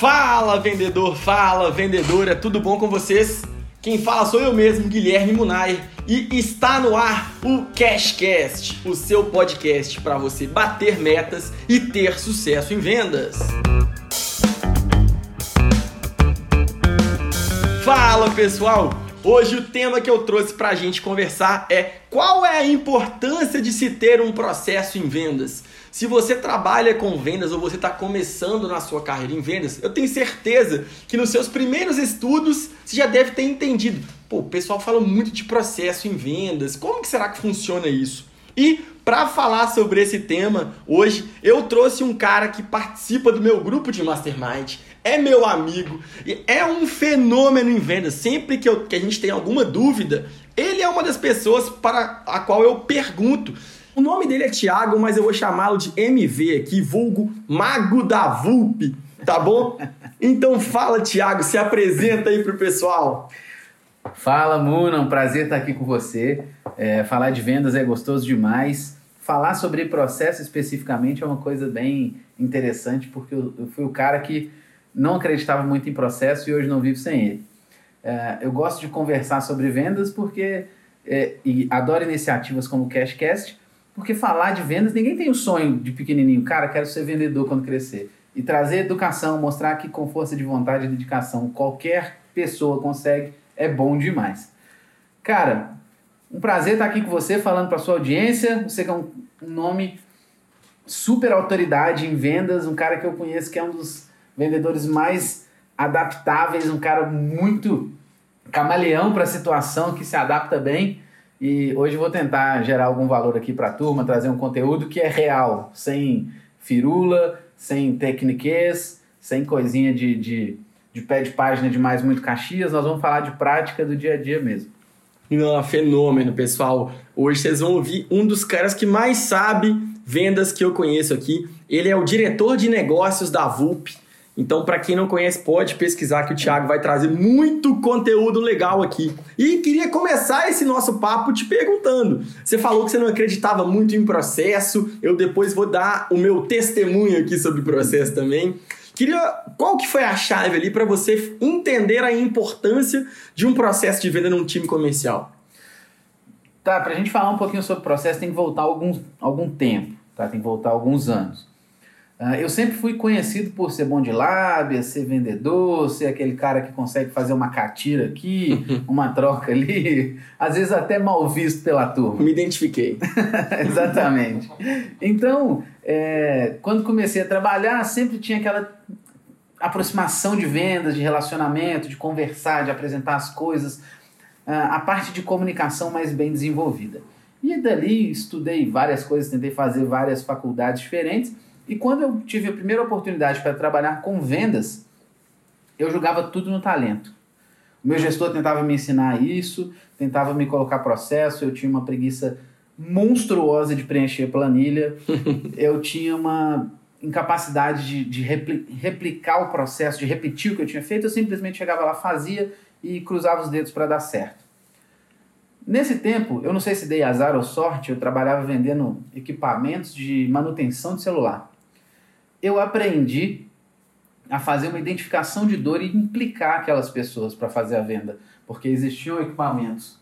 Fala vendedor, fala vendedora, tudo bom com vocês? Quem fala sou eu mesmo, Guilherme Munay, e está no ar o Cashcast, o seu podcast para você bater metas e ter sucesso em vendas. Fala pessoal! Hoje o tema que eu trouxe para a gente conversar é qual é a importância de se ter um processo em vendas. Se você trabalha com vendas ou você está começando na sua carreira em vendas, eu tenho certeza que nos seus primeiros estudos você já deve ter entendido. Pô, o pessoal fala muito de processo em vendas. Como que será que funciona isso? E para falar sobre esse tema, hoje eu trouxe um cara que participa do meu grupo de mastermind, é meu amigo e é um fenômeno em vendas. Sempre que, eu, que a gente tem alguma dúvida, ele é uma das pessoas para a qual eu pergunto o nome dele é Thiago, mas eu vou chamá-lo de MV aqui, vulgo Mago da Vulp, tá bom? Então fala, Thiago, se apresenta aí pro pessoal. Fala, Muna, um prazer estar aqui com você. É, falar de vendas é gostoso demais. Falar sobre processo especificamente é uma coisa bem interessante, porque eu, eu fui o cara que não acreditava muito em processo e hoje não vivo sem ele. É, eu gosto de conversar sobre vendas porque é, e adoro iniciativas como o Cashcast, porque falar de vendas, ninguém tem o sonho de pequenininho, cara, quero ser vendedor quando crescer. E trazer educação, mostrar que com força de vontade e dedicação qualquer pessoa consegue, é bom demais. Cara, um prazer estar aqui com você, falando para sua audiência. Você que é um nome super autoridade em vendas, um cara que eu conheço que é um dos vendedores mais adaptáveis, um cara muito camaleão para a situação, que se adapta bem. E hoje vou tentar gerar algum valor aqui para a turma, trazer um conteúdo que é real, sem firula, sem tecniquez, sem coisinha de, de, de pé de página de mais muito Caxias. Nós vamos falar de prática do dia a dia mesmo. Não, fenômeno, pessoal. Hoje vocês vão ouvir um dos caras que mais sabe vendas que eu conheço aqui. Ele é o diretor de negócios da VUP. Então, para quem não conhece, pode pesquisar que o Thiago vai trazer muito conteúdo legal aqui. E queria começar esse nosso papo te perguntando. Você falou que você não acreditava muito em processo. Eu depois vou dar o meu testemunho aqui sobre processo também. Queria, qual que foi a chave ali para você entender a importância de um processo de venda num time comercial? Tá, para a gente falar um pouquinho sobre processo tem que voltar algum, algum tempo, tá? Tem que voltar alguns anos. Uh, eu sempre fui conhecido por ser bom de lábia, ser vendedor, ser aquele cara que consegue fazer uma catira aqui, uma troca ali, às vezes até mal visto pela turma. Me identifiquei. Exatamente. Então, é, quando comecei a trabalhar, sempre tinha aquela aproximação de vendas, de relacionamento, de conversar, de apresentar as coisas, uh, a parte de comunicação mais bem desenvolvida. E dali estudei várias coisas, tentei fazer várias faculdades diferentes e quando eu tive a primeira oportunidade para trabalhar com vendas, eu jogava tudo no talento. O meu gestor tentava me ensinar isso, tentava me colocar processo, eu tinha uma preguiça monstruosa de preencher planilha, eu tinha uma incapacidade de, de replicar o processo, de repetir o que eu tinha feito, eu simplesmente chegava lá, fazia e cruzava os dedos para dar certo. Nesse tempo, eu não sei se dei azar ou sorte, eu trabalhava vendendo equipamentos de manutenção de celular eu aprendi a fazer uma identificação de dor e implicar aquelas pessoas para fazer a venda, porque existiam equipamentos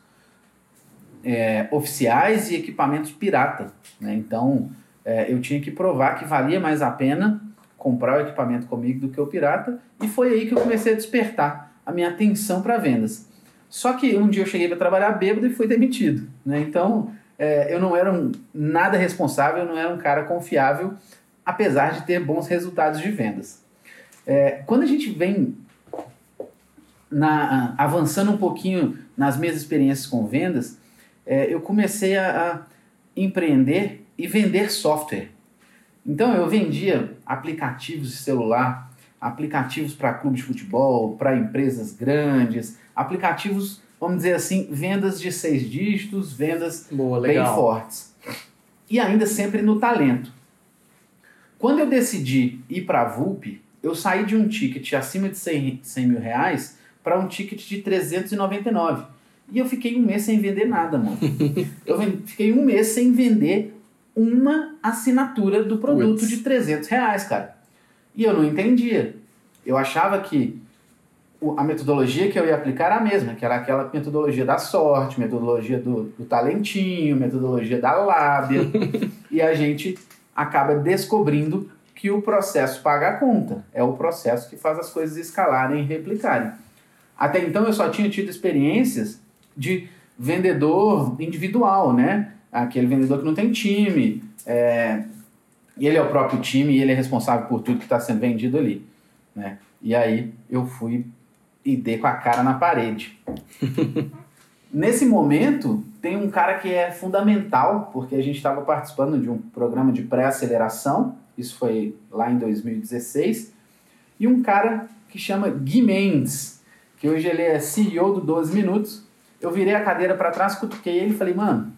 é, oficiais e equipamentos pirata. Né? Então é, eu tinha que provar que valia mais a pena comprar o equipamento comigo do que o pirata, e foi aí que eu comecei a despertar a minha atenção para vendas. Só que um dia eu cheguei para trabalhar bêbado e fui demitido. Né? Então é, eu não era um, nada responsável, eu não era um cara confiável apesar de ter bons resultados de vendas. É, quando a gente vem na, avançando um pouquinho nas minhas experiências com vendas, é, eu comecei a, a empreender e vender software. Então eu vendia aplicativos de celular, aplicativos para clube de futebol, para empresas grandes, aplicativos, vamos dizer assim, vendas de seis dígitos, vendas Boa, bem fortes. E ainda sempre no talento. Quando eu decidi ir para a VUP, eu saí de um ticket acima de 100, 100 mil reais para um ticket de 399. E eu fiquei um mês sem vender nada, mano. eu fiquei um mês sem vender uma assinatura do produto de 300 reais, cara. E eu não entendia. eu achava que a metodologia que eu ia aplicar era a mesma, que era aquela metodologia da sorte, metodologia do, do talentinho, metodologia da lábia. e a gente acaba descobrindo que o processo paga a conta. É o processo que faz as coisas escalarem e replicarem. Até então eu só tinha tido experiências de vendedor individual, né? Aquele vendedor que não tem time. É... Ele é o próprio time e ele é responsável por tudo que está sendo vendido ali. Né? E aí eu fui e dei com a cara na parede. Nesse momento, tem um cara que é fundamental, porque a gente estava participando de um programa de pré-aceleração, isso foi lá em 2016, e um cara que chama Gui Mendes, que hoje ele é CEO do 12 Minutos. Eu virei a cadeira para trás, cutuquei ele e falei, mano,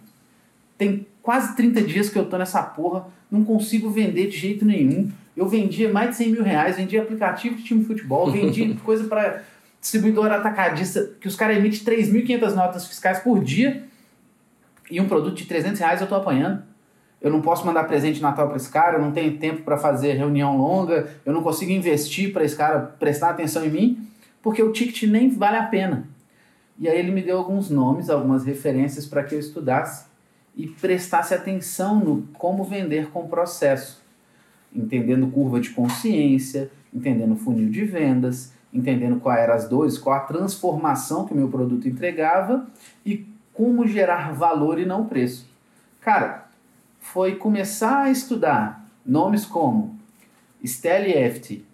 tem quase 30 dias que eu tô nessa porra, não consigo vender de jeito nenhum. Eu vendia mais de 100 mil reais, vendia aplicativo de time de futebol, vendia coisa para distribuidor atacadista, que os caras emitem 3.500 notas fiscais por dia e um produto de 300 reais eu tô apanhando. Eu não posso mandar presente de Natal para esse cara, eu não tenho tempo para fazer reunião longa, eu não consigo investir para esse cara prestar atenção em mim, porque o ticket nem vale a pena. E aí ele me deu alguns nomes, algumas referências para que eu estudasse e prestasse atenção no como vender com processo, entendendo curva de consciência, entendendo funil de vendas, entendendo qual eram as dores, qual a transformação que o meu produto entregava e como gerar valor e não preço. Cara, foi começar a estudar nomes como Steli Efti,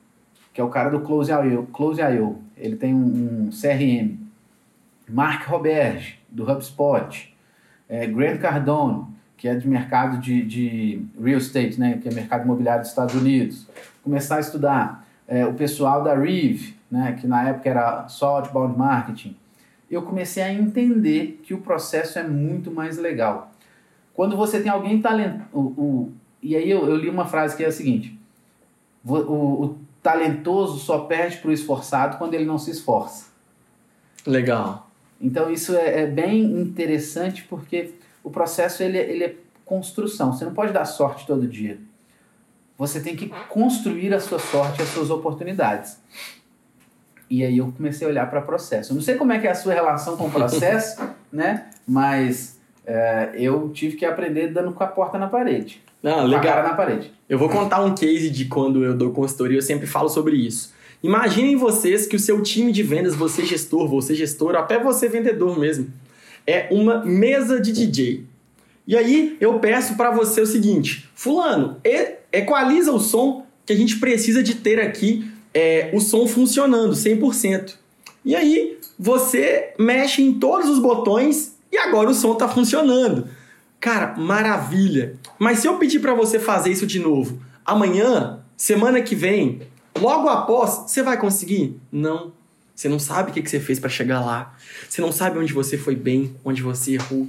que é o cara do Close.io, Close ele tem um, um, CRM. Mark Roberge, do HubSpot. É, Grant Cardone, que é de mercado de, de real estate, né, que é mercado imobiliário dos Estados Unidos. Começar a estudar é, o pessoal da Reeve, né, que na época era só outbound marketing. Eu comecei a entender que o processo é muito mais legal. Quando você tem alguém talentoso. E aí eu, eu, li uma frase que é a seguinte: o, o talentoso só perde para o esforçado quando ele não se esforça. Legal. Então isso é, é, bem interessante porque o processo ele, ele é construção. Você não pode dar sorte todo dia. Você tem que construir a sua sorte, as suas oportunidades. E aí eu comecei a olhar para o processo. Eu não sei como é que é a sua relação com o processo, né? Mas é, eu tive que aprender dando com a porta na parede. Não, legal. Com a cara na parede. Eu vou contar um case de quando eu dou consultoria, eu sempre falo sobre isso. Imaginem vocês que o seu time de vendas, você gestor, você gestor, até você vendedor mesmo, é uma mesa de DJ. E aí eu peço para você o seguinte, fulano, equaliza o som que a gente precisa de ter aqui é, o som funcionando 100%. E aí você mexe em todos os botões e agora o som está funcionando. Cara, maravilha. Mas se eu pedir para você fazer isso de novo, amanhã, semana que vem, logo após, você vai conseguir? Não. Você não sabe o que você fez para chegar lá. Você não sabe onde você foi bem, onde você errou.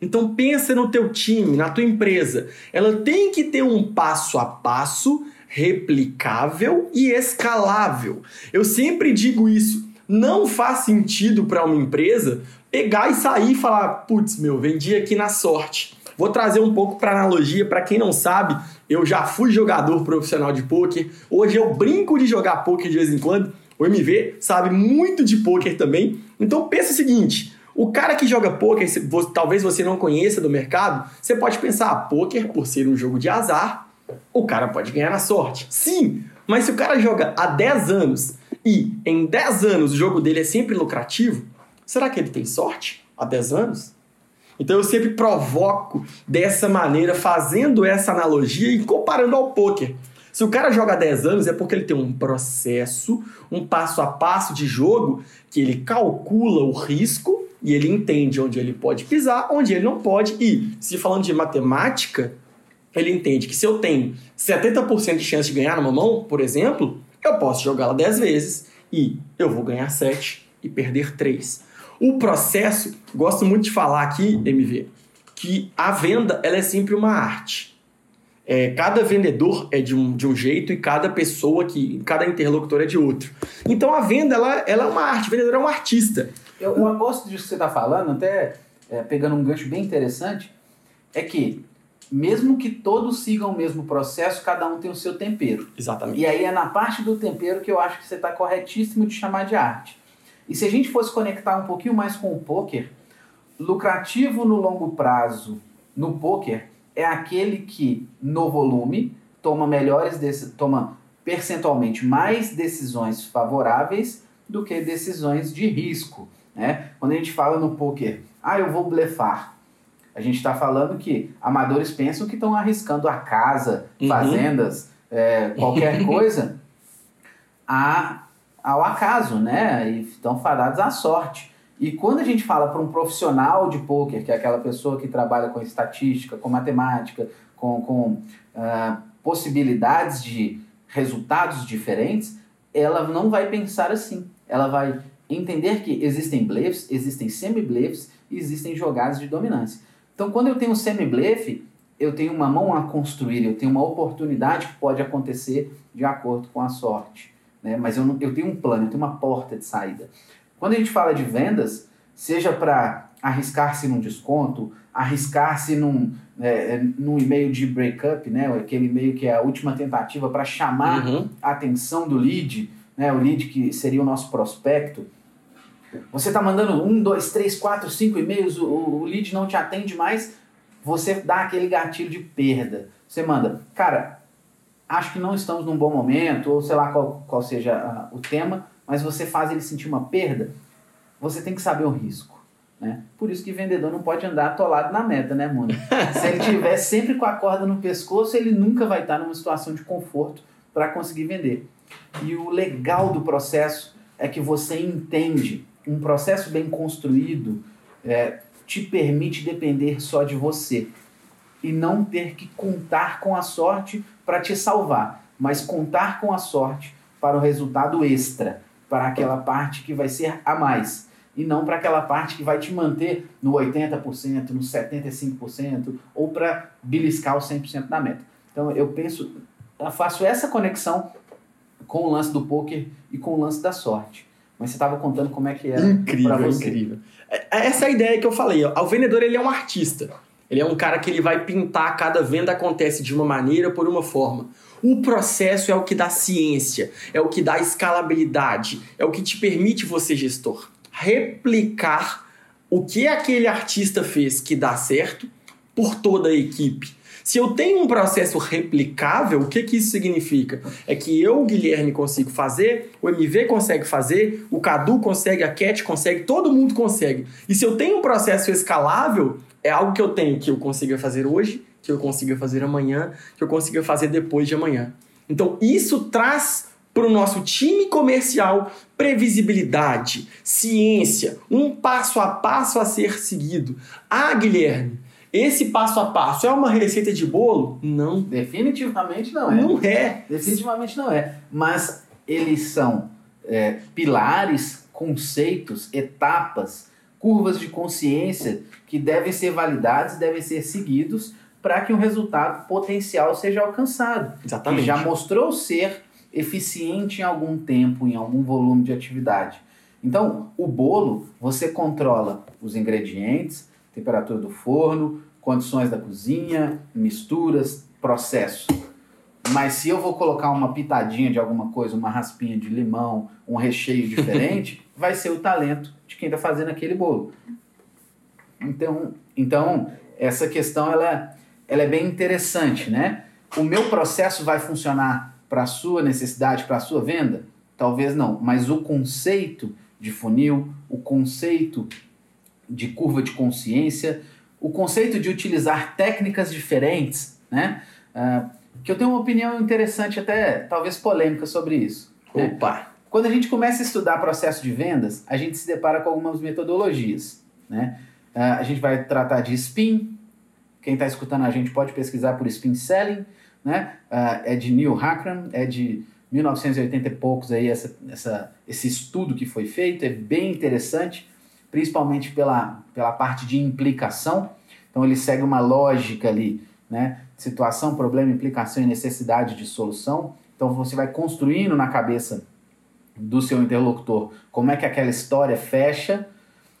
Então pensa no teu time, na tua empresa. Ela tem que ter um passo a passo replicável e escalável. Eu sempre digo isso. Não faz sentido para uma empresa pegar e sair e falar, putz, meu, vendi aqui na sorte. Vou trazer um pouco para analogia, para quem não sabe, eu já fui jogador profissional de poker. Hoje eu brinco de jogar poker de vez em quando. O MV sabe muito de poker também. Então pensa o seguinte, o cara que joga poker, talvez você não conheça do mercado, você pode pensar, ah, poker por ser um jogo de azar, o cara pode ganhar na sorte. Sim, mas se o cara joga há 10 anos e em 10 anos o jogo dele é sempre lucrativo, será que ele tem sorte há 10 anos? Então eu sempre provoco dessa maneira, fazendo essa analogia e comparando ao poker. Se o cara joga 10 anos é porque ele tem um processo, um passo a passo de jogo que ele calcula o risco e ele entende onde ele pode pisar, onde ele não pode. E, se falando de matemática, ele entende que se eu tenho 70% de chance de ganhar numa mão, por exemplo, eu posso jogá-la 10 vezes e eu vou ganhar 7 e perder 3. O processo, gosto muito de falar aqui, MV, que a venda ela é sempre uma arte. É, cada vendedor é de um, de um jeito e cada pessoa, que, cada interlocutor é de outro. Então a venda ela, ela é uma arte, o vendedor é um artista. Eu, eu gosto disso que você está falando, até é, pegando um gancho bem interessante, é que mesmo que todos sigam o mesmo processo, cada um tem o seu tempero. Exatamente. E aí é na parte do tempero que eu acho que você está corretíssimo de chamar de arte. E se a gente fosse conectar um pouquinho mais com o poker, lucrativo no longo prazo no poker é aquele que no volume toma melhores toma percentualmente mais decisões favoráveis do que decisões de risco, né? Quando a gente fala no poker, ah, eu vou blefar. A gente está falando que amadores pensam que estão arriscando a casa, uhum. fazendas, é, qualquer coisa a, ao acaso, né? E estão fadados à sorte. E quando a gente fala para um profissional de poker, que é aquela pessoa que trabalha com estatística, com matemática, com, com uh, possibilidades de resultados diferentes, ela não vai pensar assim. Ela vai entender que existem blefs, existem semi-blefs e existem jogadas de dominância. Então, quando eu tenho um semi-blefe, eu tenho uma mão a construir, eu tenho uma oportunidade que pode acontecer de acordo com a sorte. Né? Mas eu, não, eu tenho um plano, eu tenho uma porta de saída. Quando a gente fala de vendas, seja para arriscar-se num desconto, arriscar-se num, é, num e-mail de breakup, né? aquele e-mail que é a última tentativa para chamar uhum. a atenção do lead, né? o lead que seria o nosso prospecto. Você está mandando um, dois, três, quatro, cinco e-mails, o, o lead não te atende mais, você dá aquele gatilho de perda. Você manda, cara, acho que não estamos num bom momento, ou sei lá qual, qual seja uh, o tema, mas você faz ele sentir uma perda, você tem que saber o risco. Né? Por isso que vendedor não pode andar atolado na meta, né, Mona? Se ele tiver sempre com a corda no pescoço, ele nunca vai estar numa situação de conforto para conseguir vender. E o legal do processo é que você entende um processo bem construído é, te permite depender só de você e não ter que contar com a sorte para te salvar, mas contar com a sorte para o resultado extra, para aquela parte que vai ser a mais e não para aquela parte que vai te manter no 80%, no 75% ou para beliscar o 100% da meta. Então eu penso, eu faço essa conexão com o lance do poker e com o lance da sorte. Mas você estava contando como é que era incrível, você. Incrível, é, é essa é a ideia que eu falei. Ó. O vendedor ele é um artista. Ele é um cara que ele vai pintar, cada venda acontece de uma maneira, por uma forma. O processo é o que dá ciência, é o que dá escalabilidade, é o que te permite você, gestor, replicar o que aquele artista fez que dá certo por toda a equipe. Se eu tenho um processo replicável, o que, que isso significa? É que eu, Guilherme, consigo fazer, o MV consegue fazer, o Cadu consegue, a Cat consegue, todo mundo consegue. E se eu tenho um processo escalável, é algo que eu tenho que eu consiga fazer hoje, que eu consiga fazer amanhã, que eu consiga fazer depois de amanhã. Então, isso traz para o nosso time comercial previsibilidade, ciência, um passo a passo a ser seguido. Ah, Guilherme, esse passo a passo é uma receita de bolo? Não. Definitivamente não é. Não é. Definitivamente não é. Mas eles são é, pilares, conceitos, etapas, curvas de consciência que devem ser validados e devem ser seguidos para que um resultado potencial seja alcançado. Exatamente. Que já mostrou ser eficiente em algum tempo, em algum volume de atividade. Então, o bolo, você controla os ingredientes, temperatura do forno, condições da cozinha, misturas, processo. Mas se eu vou colocar uma pitadinha de alguma coisa, uma raspinha de limão, um recheio diferente, vai ser o talento de quem está fazendo aquele bolo. Então, então essa questão ela, ela é bem interessante, né? O meu processo vai funcionar para a sua necessidade, para a sua venda? Talvez não, mas o conceito de funil, o conceito de curva de consciência, o conceito de utilizar técnicas diferentes, né? Uh, que eu tenho uma opinião interessante, até talvez polêmica sobre isso. Né? Opa! Né? Quando a gente começa a estudar processo de vendas, a gente se depara com algumas metodologias, né? Uh, a gente vai tratar de spin. Quem está escutando a gente pode pesquisar por spin selling, né? Uh, é de Neil Hackram, é de 1980 e poucos aí essa, essa, esse estudo que foi feito, é bem interessante principalmente pela, pela parte de implicação. Então ele segue uma lógica ali, né? Situação, problema, implicação e necessidade de solução. Então você vai construindo na cabeça do seu interlocutor como é que aquela história fecha.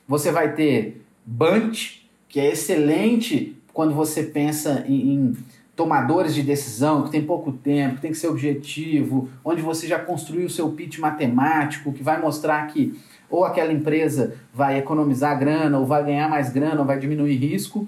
Você vai ter Bunch, que é excelente quando você pensa em, em tomadores de decisão, que tem pouco tempo, tem que ser objetivo, onde você já construiu o seu pitch matemático, que vai mostrar que ou aquela empresa vai economizar grana, ou vai ganhar mais grana, ou vai diminuir risco.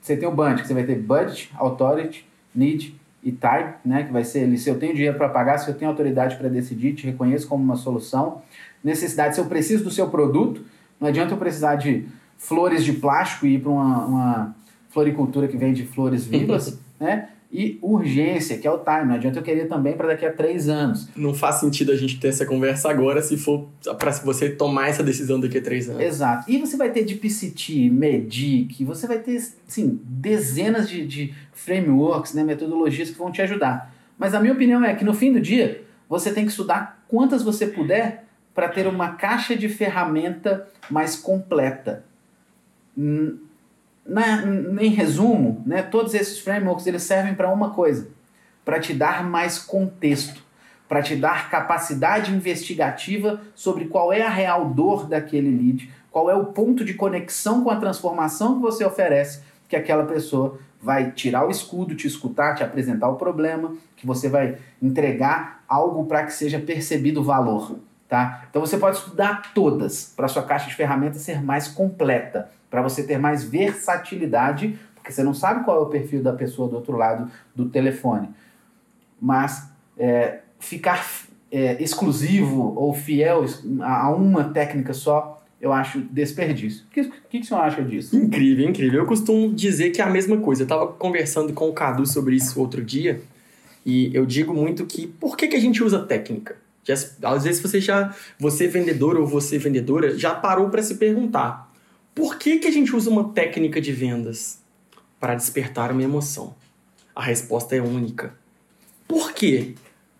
Você tem o BUND, que você vai ter Budget, Authority, Need e Time, né, que vai ser ali, se eu tenho dinheiro para pagar, se eu tenho autoridade para decidir, te reconheço como uma solução. Necessidade, se eu preciso do seu produto, não adianta eu precisar de flores de plástico e ir para uma, uma floricultura que vende flores vivas, né? E urgência, que é o time. Não adianta eu querer também para daqui a três anos. Não faz sentido a gente ter essa conversa agora se for para você tomar essa decisão daqui a três anos. Exato. E você vai ter de PCT, MEDIC, você vai ter assim, dezenas de, de frameworks, né, metodologias que vão te ajudar. Mas a minha opinião é que no fim do dia, você tem que estudar quantas você puder para ter uma caixa de ferramenta mais completa na, em resumo, né, todos esses frameworks eles servem para uma coisa: para te dar mais contexto, para te dar capacidade investigativa sobre qual é a real dor daquele lead, qual é o ponto de conexão com a transformação que você oferece, que aquela pessoa vai tirar o escudo, te escutar, te apresentar o problema, que você vai entregar algo para que seja percebido o valor. Tá? Então você pode estudar todas para sua caixa de ferramentas ser mais completa para você ter mais versatilidade, porque você não sabe qual é o perfil da pessoa do outro lado do telefone. Mas é, ficar é, exclusivo ou fiel a uma técnica só, eu acho desperdício. O que, que, que o senhor acha disso? Incrível, incrível. Eu costumo dizer que é a mesma coisa. Eu estava conversando com o Cadu sobre isso outro dia, e eu digo muito que por que, que a gente usa técnica? Já, às vezes você já, você vendedor ou você vendedora, já parou para se perguntar por que, que a gente usa uma técnica de vendas? Para despertar uma emoção. A resposta é única. Por quê?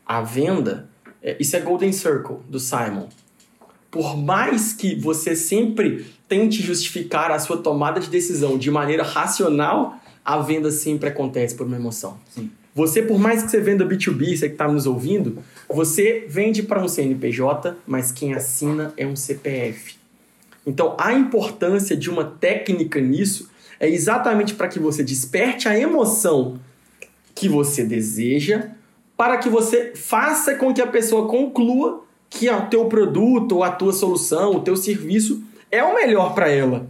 A venda, é, isso é Golden Circle do Simon. Por mais que você sempre tente justificar a sua tomada de decisão de maneira racional, a venda sempre acontece por uma emoção. Sim. Você, por mais que você venda B2B, você que está nos ouvindo, você vende para um CNPJ, mas quem assina é um CPF. Então, a importância de uma técnica nisso é exatamente para que você desperte a emoção que você deseja, para que você faça com que a pessoa conclua que o teu produto, ou a tua solução, o teu serviço é o melhor para ela.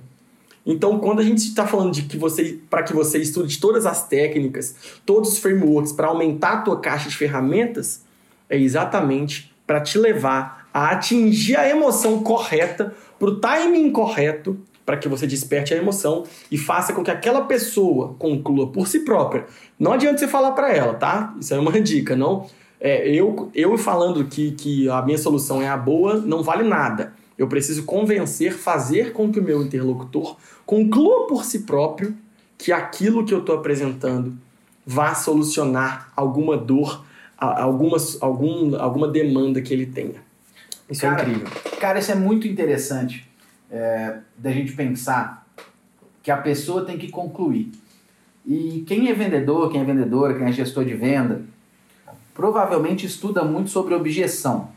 Então, quando a gente está falando de que você, para que você estude todas as técnicas, todos os frameworks para aumentar a tua caixa de ferramentas, é exatamente para te levar a atingir a emoção correta para o timing correto para que você desperte a emoção e faça com que aquela pessoa conclua por si própria. Não adianta você falar para ela, tá? Isso é uma dica, não. É, eu, eu falando que, que a minha solução é a boa não vale nada. Eu preciso convencer, fazer com que o meu interlocutor conclua por si próprio que aquilo que eu estou apresentando vá solucionar alguma dor, alguma, algum, alguma demanda que ele tenha. Isso é cara, é incrível. Cara, isso é muito interessante é, da gente pensar que a pessoa tem que concluir. E quem é vendedor, quem é vendedora, quem é gestor de venda, provavelmente estuda muito sobre objeção.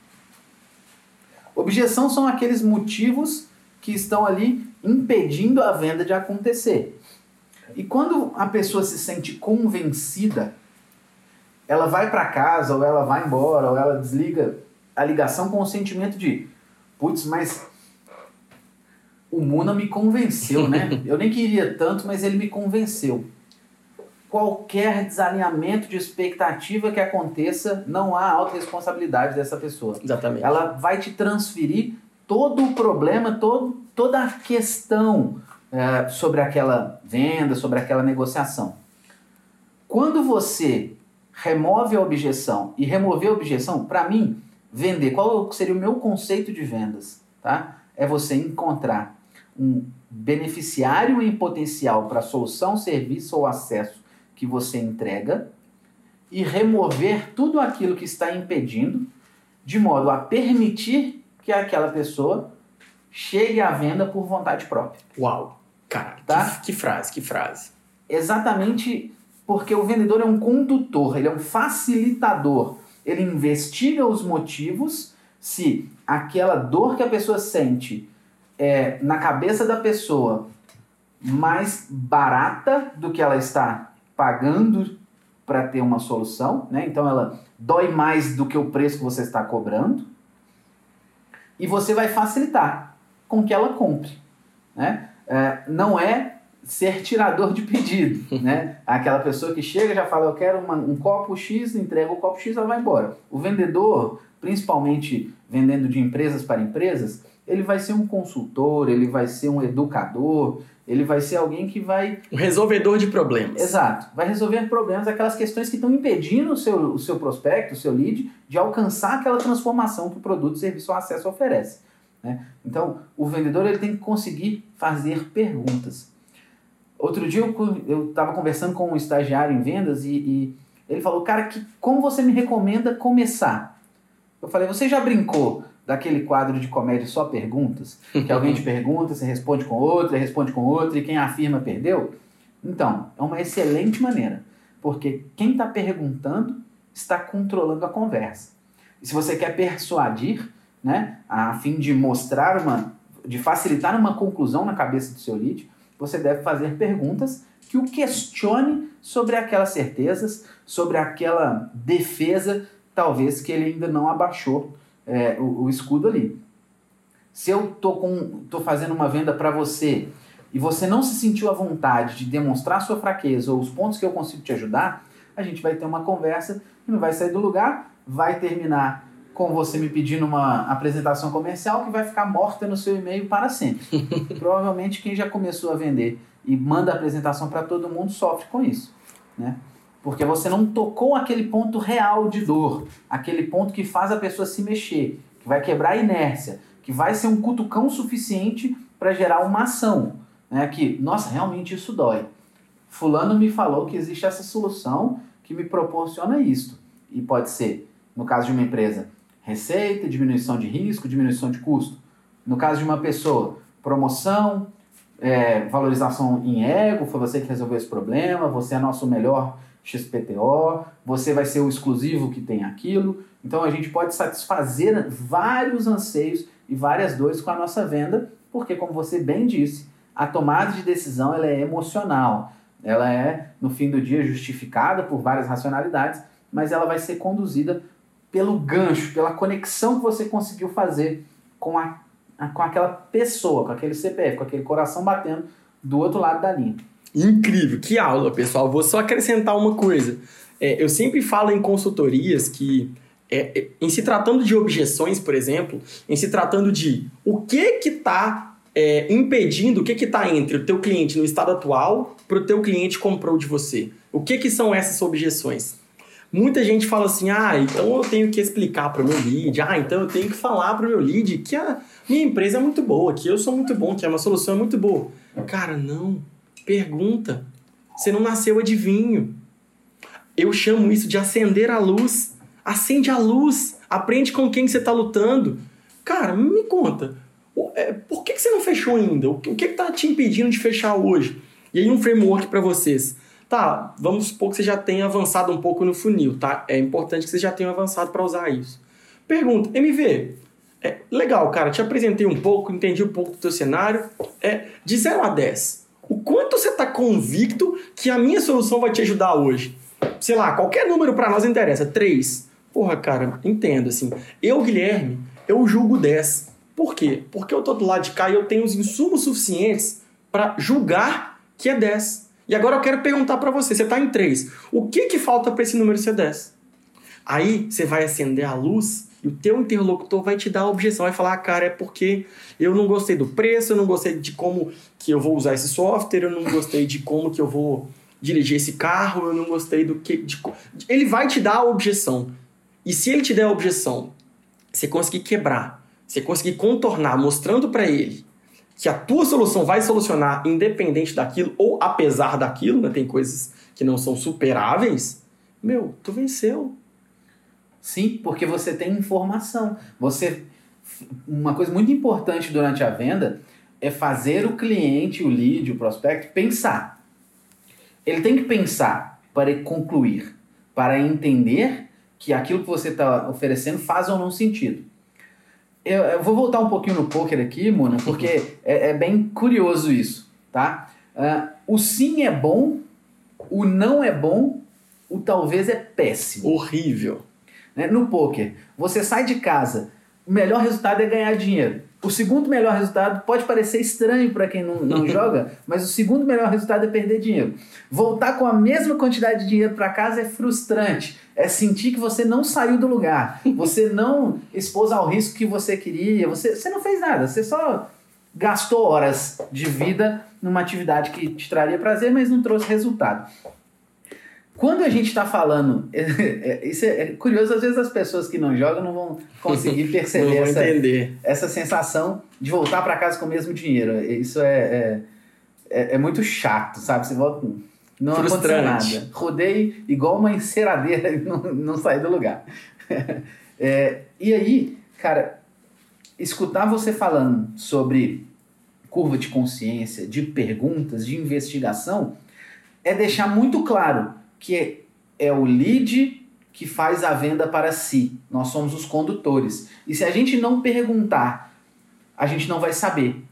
Objeção são aqueles motivos que estão ali impedindo a venda de acontecer. E quando a pessoa se sente convencida, ela vai para casa, ou ela vai embora, ou ela desliga a ligação com o sentimento de, putz, mas o Muna me convenceu, né? Eu nem queria tanto, mas ele me convenceu. Qualquer desalinhamento de expectativa que aconteça, não há autorresponsabilidade dessa pessoa. Exatamente. Ela vai te transferir todo o problema, todo, toda a questão é, sobre aquela venda, sobre aquela negociação. Quando você remove a objeção e remover a objeção, para mim, vender. Qual seria o meu conceito de vendas? Tá? É você encontrar um beneficiário em potencial para a solução, serviço ou acesso que você entrega e remover tudo aquilo que está impedindo, de modo a permitir que aquela pessoa chegue à venda por vontade própria. Uau! Cara, tá? que, que frase, que frase. Exatamente porque o vendedor é um condutor, ele é um facilitador ele investiga os motivos, se aquela dor que a pessoa sente é, na cabeça da pessoa mais barata do que ela está pagando para ter uma solução, né? Então ela dói mais do que o preço que você está cobrando e você vai facilitar com que ela compre, né? É, não é ser tirador de pedido, né? Aquela pessoa que chega já fala, eu quero uma, um copo X, entrega o copo X, ela vai embora. O vendedor, principalmente vendendo de empresas para empresas, ele vai ser um consultor, ele vai ser um educador, ele vai ser alguém que vai. Um resolvedor de problemas. Exato. Vai resolver problemas, aquelas questões que estão impedindo o seu, o seu prospecto, o seu lead, de alcançar aquela transformação que o produto, serviço ou acesso oferece. Né? Então, o vendedor ele tem que conseguir fazer perguntas. Outro dia eu estava conversando com um estagiário em vendas e, e ele falou, cara, que, como você me recomenda começar? Eu falei, você já brincou daquele quadro de comédia só perguntas? Que alguém te pergunta, você responde com outra, responde com outra e quem afirma perdeu? Então, é uma excelente maneira, porque quem está perguntando está controlando a conversa. E se você quer persuadir, né, a fim de mostrar uma, de facilitar uma conclusão na cabeça do seu lead, você deve fazer perguntas que o questione sobre aquelas certezas, sobre aquela defesa, talvez que ele ainda não abaixou é, o, o, escudo ali. Se eu tô, com, tô fazendo uma venda para você e você não se sentiu à vontade de demonstrar sua fraqueza ou os pontos que eu consigo te ajudar, a gente vai ter uma conversa e não vai sair do lugar, vai terminar com você me pedindo uma apresentação comercial que vai ficar morta no seu e-mail para sempre. Provavelmente quem já começou a vender e manda apresentação para todo mundo sofre com isso, né? Porque você não tocou aquele ponto real de dor, aquele ponto que faz a pessoa se mexer, que vai quebrar a inércia, que vai ser um cutucão suficiente para gerar uma ação. Né? Que, nossa, realmente isso dói. Fulano me falou que existe essa solução que me proporciona isto. E pode ser, no caso de uma empresa, receita, diminuição de risco, diminuição de custo. No caso de uma pessoa, promoção, é, valorização em ego, foi você que resolveu esse problema, você é nosso melhor XPTO, você vai ser o exclusivo que tem aquilo. Então a gente pode satisfazer vários anseios e várias dores com a nossa venda, porque como você bem disse, a tomada de decisão ela é emocional. Ela é, no fim do dia, justificada por várias racionalidades, mas ela vai ser conduzida pelo gancho, pela conexão que você conseguiu fazer com, a, com aquela pessoa, com aquele CPF, com aquele coração batendo do outro lado da linha. Incrível, que aula, pessoal. Vou só acrescentar uma coisa. É, eu sempre falo em consultorias que, é, é, em se tratando de objeções, por exemplo, em se tratando de o que que está é, impedindo, o que que está entre o teu cliente no estado atual para o teu cliente comprou de você. O que que são essas objeções? Muita gente fala assim, ah, então eu tenho que explicar para o meu lead, ah, então eu tenho que falar para o meu lead que a minha empresa é muito boa, que eu sou muito bom, que a minha solução é muito boa. Cara, não. Pergunta. Você não nasceu adivinho. Eu chamo isso de acender a luz. Acende a luz. Aprende com quem você está lutando. Cara, me conta. É, por que você não fechou ainda? O que está te impedindo de fechar hoje? E aí um framework para vocês. Tá, vamos supor que você já tenha avançado um pouco no funil, tá? É importante que você já tenha avançado para usar isso. Pergunta, MV, é, legal, cara, te apresentei um pouco, entendi um pouco do teu cenário. É, de 0 a 10, o quanto você está convicto que a minha solução vai te ajudar hoje? Sei lá, qualquer número para nós interessa. 3. Porra, cara, entenda assim. Eu, Guilherme, eu julgo 10. Por quê? Porque eu tô do lado de cá e eu tenho os insumos suficientes para julgar que é 10. E agora eu quero perguntar para você, você está em 3. O que que falta para esse número ser 10? Aí você vai acender a luz e o teu interlocutor vai te dar a objeção, vai falar, ah, cara, é porque eu não gostei do preço, eu não gostei de como que eu vou usar esse software, eu não gostei de como que eu vou dirigir esse carro, eu não gostei do que... De... Ele vai te dar a objeção. E se ele te der a objeção, você conseguir quebrar, você conseguir contornar, mostrando para ele que a tua solução vai solucionar independente daquilo ou apesar daquilo, né? Tem coisas que não são superáveis. Meu, tu venceu. Sim, porque você tem informação. Você uma coisa muito importante durante a venda é fazer o cliente, o lead, o prospect pensar. Ele tem que pensar para concluir, para entender que aquilo que você está oferecendo faz ou não sentido. Eu, eu, vou voltar um pouquinho no poker aqui, Mona, porque é, é bem curioso isso, tá? Uh, o sim é bom, o não é bom, o talvez é péssimo. Horrível. Né? No poker, você sai de casa, o melhor resultado é ganhar dinheiro. O segundo melhor resultado pode parecer estranho para quem não, não joga, mas o segundo melhor resultado é perder dinheiro. Voltar com a mesma quantidade de dinheiro para casa é frustrante. É sentir que você não saiu do lugar, você não expôs ao risco que você queria, você, você não fez nada, você só gastou horas de vida numa atividade que te traria prazer, mas não trouxe resultado. Quando a gente está falando, é, é, isso é, é, curioso, às vezes as pessoas que não jogam não vão conseguir perceber essa, essa sensação de voltar para casa com o mesmo dinheiro. Isso é, é, é, é muito chato, sabe? Você volta, não aconteceu nada. Rodei igual uma enceradeira e não, não saí do lugar. É, e aí, cara, escutar você falando sobre curva de consciência, de perguntas, de investigação, é deixar muito claro que é o lead que faz a venda para si. Nós somos os condutores. E se a gente não perguntar, a gente não vai saber.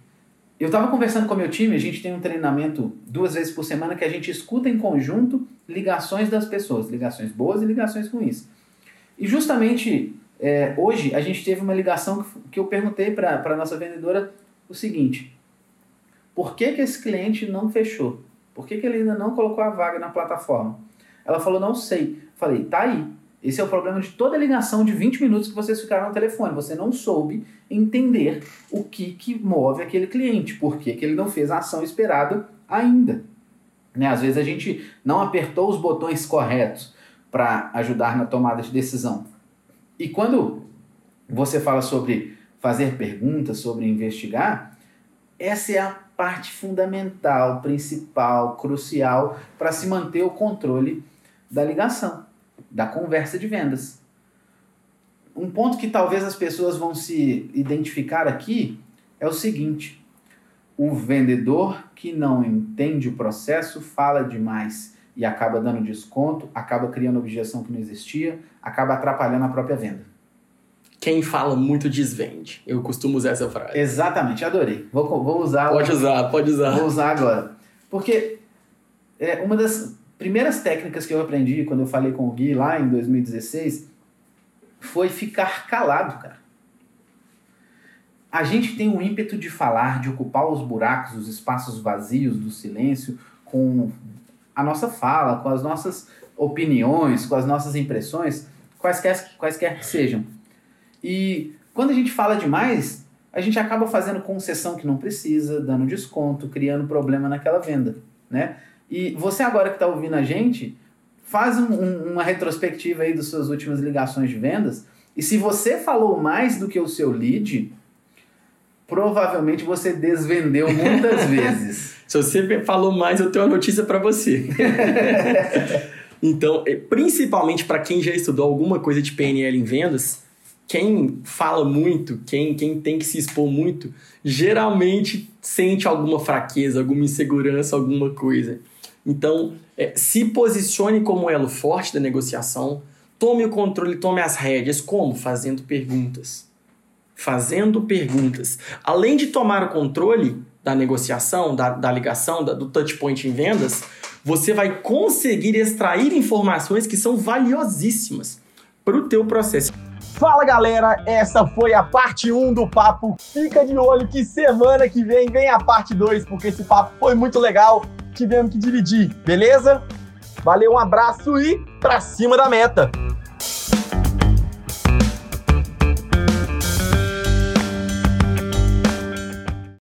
Eu estava conversando com meu time, a gente tem um treinamento duas vezes por semana que a gente escuta em conjunto ligações das pessoas, ligações boas e ligações ruins. E justamente é, hoje a gente teve uma ligação que, que eu perguntei para a nossa vendedora o seguinte: por que, que esse cliente não fechou? Por que, que ele ainda não colocou a vaga na plataforma? Ela falou, não sei. Falei, tá aí. Esse é o problema de toda ligação de 20 minutos que vocês ficaram no telefone. Você não soube entender o que, que move aquele cliente, por que, que ele não fez a ação esperada ainda. Né? Às vezes a gente não apertou os botões corretos para ajudar na tomada de decisão. E quando você fala sobre fazer perguntas, sobre investigar, essa é a parte fundamental, principal, crucial para se manter o controle da ligação, da conversa de vendas. Um ponto que talvez as pessoas vão se identificar aqui é o seguinte: o vendedor que não entende o processo fala demais e acaba dando desconto, acaba criando objeção que não existia, acaba atrapalhando a própria venda. Quem fala muito desvende. Eu costumo usar essa frase. Exatamente, adorei. Vou, vou usar. Pode usar, pode usar. Vou usar agora. Porque é uma das primeiras técnicas que eu aprendi quando eu falei com o Gui lá em 2016 foi ficar calado, cara. A gente tem um ímpeto de falar, de ocupar os buracos, os espaços vazios do silêncio com a nossa fala, com as nossas opiniões, com as nossas impressões, quaisquer, quaisquer que sejam. E quando a gente fala demais, a gente acaba fazendo concessão que não precisa, dando desconto, criando problema naquela venda, né? E você agora que está ouvindo a gente, faz um, um, uma retrospectiva aí das suas últimas ligações de vendas. E se você falou mais do que o seu lead, provavelmente você desvendeu muitas vezes. se você falou mais, eu tenho uma notícia para você. então, é, principalmente para quem já estudou alguma coisa de PNL em vendas, quem fala muito, quem, quem tem que se expor muito, geralmente sente alguma fraqueza, alguma insegurança, alguma coisa. Então, é, se posicione como elo forte da negociação, tome o controle, tome as rédeas. Como? Fazendo perguntas. Fazendo perguntas. Além de tomar o controle da negociação, da, da ligação, da, do touchpoint em vendas, você vai conseguir extrair informações que são valiosíssimas para o teu processo. Fala galera, essa foi a parte 1 do papo. Fica de olho que semana que vem vem a parte 2, porque esse papo foi muito legal tivemos que dividir, beleza? Valeu, um abraço e pra cima da meta!